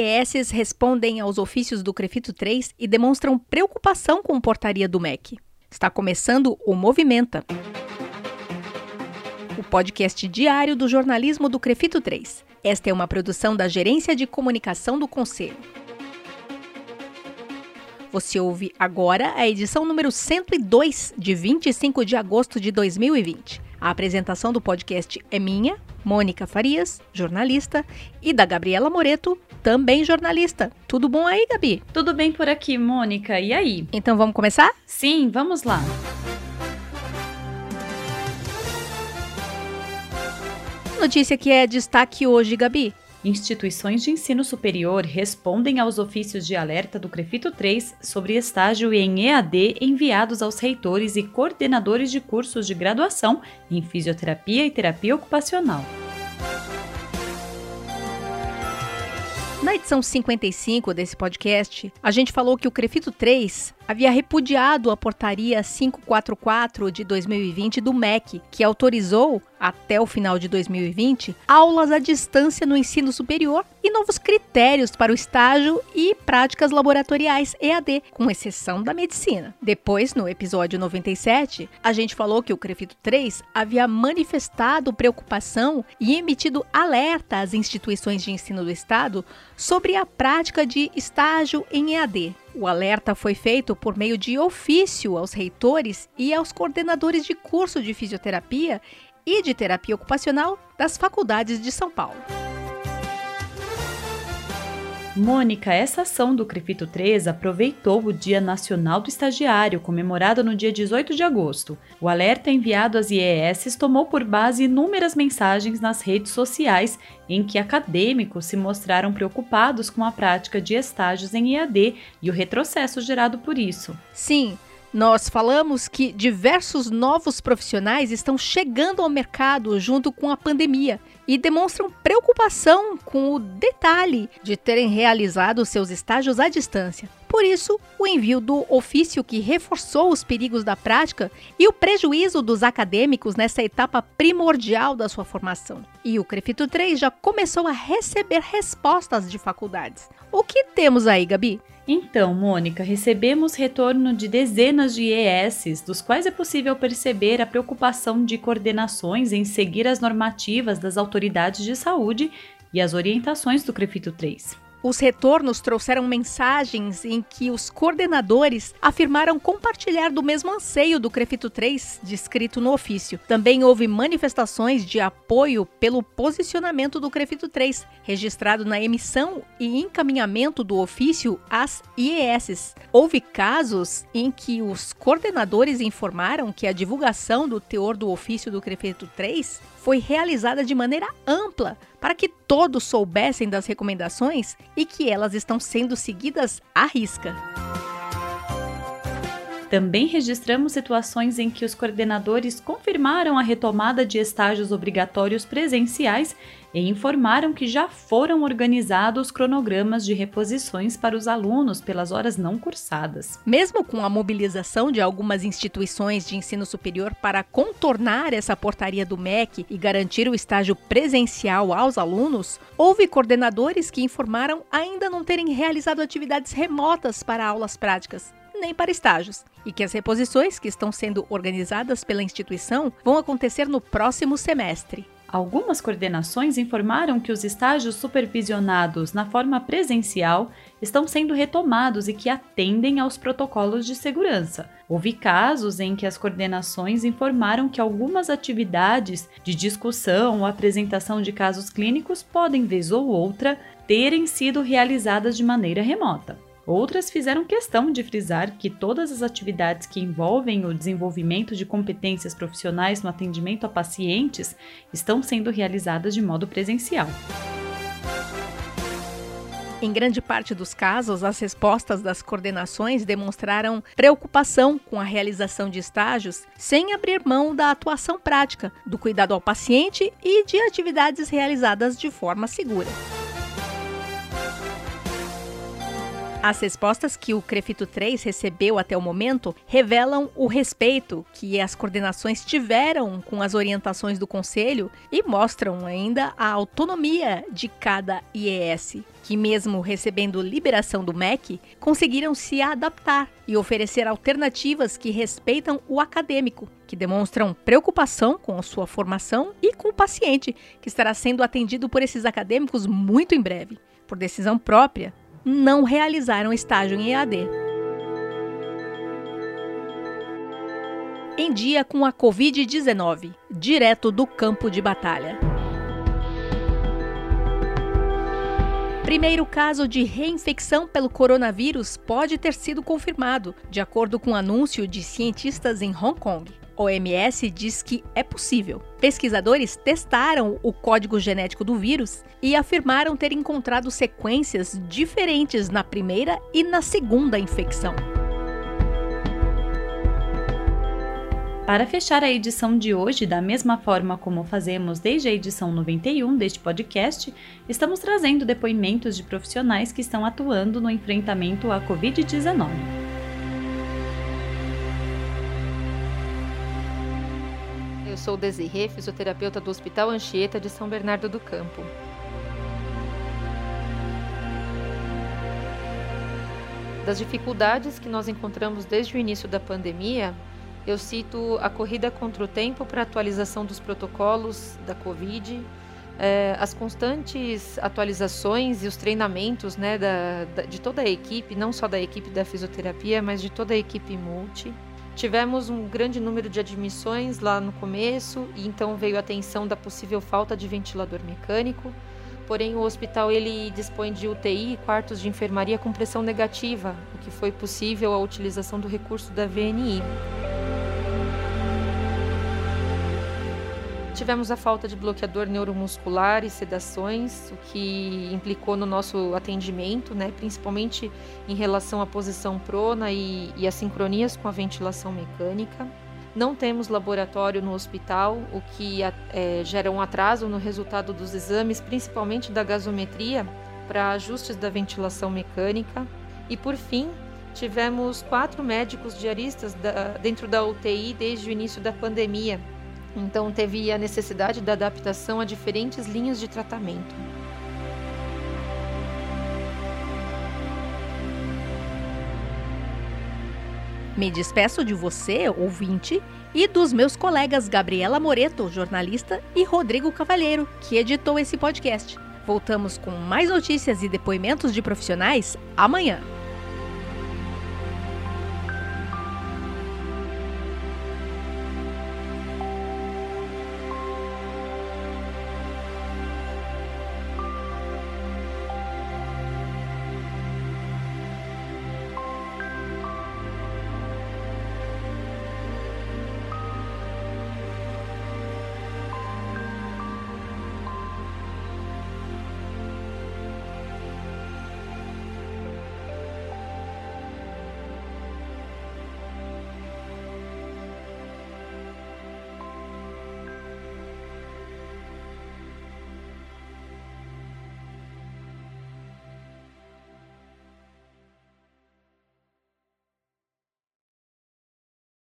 IES respondem aos ofícios do Crefito 3 e demonstram preocupação com portaria do MEC. Está começando o Movimenta, o podcast diário do jornalismo do Crefito 3. Esta é uma produção da Gerência de Comunicação do Conselho. Você ouve agora a edição número 102, de 25 de agosto de 2020. A apresentação do podcast é minha, Mônica Farias, jornalista, e da Gabriela Moreto, também jornalista. Tudo bom aí, Gabi? Tudo bem por aqui, Mônica. E aí? Então vamos começar? Sim, vamos lá. Notícia que é destaque hoje, Gabi. Instituições de ensino superior respondem aos ofícios de alerta do Crefito 3 sobre estágio em EAD enviados aos reitores e coordenadores de cursos de graduação em fisioterapia e terapia ocupacional. Na edição 55 desse podcast, a gente falou que o Crefito 3 havia repudiado a portaria 544 de 2020 do MEC, que autorizou, até o final de 2020, aulas à distância no ensino superior e novos critérios para o estágio e práticas laboratoriais EAD, com exceção da medicina. Depois, no episódio 97, a gente falou que o Crefito 3 havia manifestado preocupação e emitido alerta às instituições de ensino do Estado sobre a prática de estágio em EAD. O alerta foi feito por meio de ofício aos reitores e aos coordenadores de curso de fisioterapia e de terapia ocupacional das faculdades de São Paulo. Mônica, essa ação do Crefito 3 aproveitou o Dia Nacional do Estagiário, comemorado no dia 18 de agosto. O alerta enviado às IES tomou por base inúmeras mensagens nas redes sociais em que acadêmicos se mostraram preocupados com a prática de estágios em EAD e o retrocesso gerado por isso. Sim, nós falamos que diversos novos profissionais estão chegando ao mercado junto com a pandemia e demonstram preocupação com o detalhe de terem realizado seus estágios à distância. Por isso, o envio do ofício que reforçou os perigos da prática e o prejuízo dos acadêmicos nessa etapa primordial da sua formação. E o Crefito 3 já começou a receber respostas de faculdades. O que temos aí, Gabi? Então, Mônica, recebemos retorno de dezenas de ES, dos quais é possível perceber a preocupação de coordenações em seguir as normativas das autoridades de saúde e as orientações do Crefito 3. Os retornos trouxeram mensagens em que os coordenadores afirmaram compartilhar do mesmo anseio do Crefito 3, descrito no ofício. Também houve manifestações de apoio pelo posicionamento do Crefito 3, registrado na emissão e encaminhamento do ofício às IES. Houve casos em que os coordenadores informaram que a divulgação do teor do ofício do Crefito 3 foi realizada de maneira ampla para que todos soubessem das recomendações e que elas estão sendo seguidas à risca. Também registramos situações em que os coordenadores confirmaram a retomada de estágios obrigatórios presenciais e informaram que já foram organizados cronogramas de reposições para os alunos pelas horas não cursadas. Mesmo com a mobilização de algumas instituições de ensino superior para contornar essa portaria do MEC e garantir o estágio presencial aos alunos, houve coordenadores que informaram ainda não terem realizado atividades remotas para aulas práticas nem para estágios, e que as reposições que estão sendo organizadas pela instituição vão acontecer no próximo semestre. Algumas coordenações informaram que os estágios supervisionados na forma presencial estão sendo retomados e que atendem aos protocolos de segurança. Houve casos em que as coordenações informaram que algumas atividades de discussão ou apresentação de casos clínicos podem, vez ou outra, terem sido realizadas de maneira remota. Outras fizeram questão de frisar que todas as atividades que envolvem o desenvolvimento de competências profissionais no atendimento a pacientes estão sendo realizadas de modo presencial. Em grande parte dos casos, as respostas das coordenações demonstraram preocupação com a realização de estágios sem abrir mão da atuação prática, do cuidado ao paciente e de atividades realizadas de forma segura. As respostas que o Crefito 3 recebeu até o momento revelam o respeito que as coordenações tiveram com as orientações do Conselho e mostram ainda a autonomia de cada IES, que, mesmo recebendo liberação do MEC, conseguiram se adaptar e oferecer alternativas que respeitam o acadêmico, que demonstram preocupação com a sua formação e com o paciente, que estará sendo atendido por esses acadêmicos muito em breve. Por decisão própria, não realizaram estágio em EAD. Em dia com a Covid-19, direto do campo de batalha. Primeiro caso de reinfecção pelo coronavírus pode ter sido confirmado, de acordo com um anúncio de cientistas em Hong Kong. OMS diz que é possível. Pesquisadores testaram o código genético do vírus e afirmaram ter encontrado sequências diferentes na primeira e na segunda infecção. Para fechar a edição de hoje, da mesma forma como fazemos desde a edição 91 deste podcast, estamos trazendo depoimentos de profissionais que estão atuando no enfrentamento à Covid-19. Sou Desirê, fisioterapeuta do Hospital Anchieta de São Bernardo do Campo. Das dificuldades que nós encontramos desde o início da pandemia, eu cito a corrida contra o tempo para atualização dos protocolos da Covid, é, as constantes atualizações e os treinamentos né, da, da, de toda a equipe, não só da equipe da fisioterapia, mas de toda a equipe multi. Tivemos um grande número de admissões lá no começo e então veio a atenção da possível falta de ventilador mecânico. Porém, o hospital ele dispõe de UTI e quartos de enfermaria com pressão negativa, o que foi possível a utilização do recurso da VNI. Tivemos a falta de bloqueador neuromuscular e sedações, o que implicou no nosso atendimento, né, principalmente em relação à posição prona e, e as sincronias com a ventilação mecânica. Não temos laboratório no hospital, o que é, gera um atraso no resultado dos exames, principalmente da gasometria, para ajustes da ventilação mecânica. E por fim, tivemos quatro médicos diaristas da, dentro da UTI desde o início da pandemia, então teve a necessidade da adaptação a diferentes linhas de tratamento. Me despeço de você, ouvinte, e dos meus colegas Gabriela Moreto, jornalista, e Rodrigo Cavalheiro, que editou esse podcast. Voltamos com mais notícias e depoimentos de profissionais amanhã.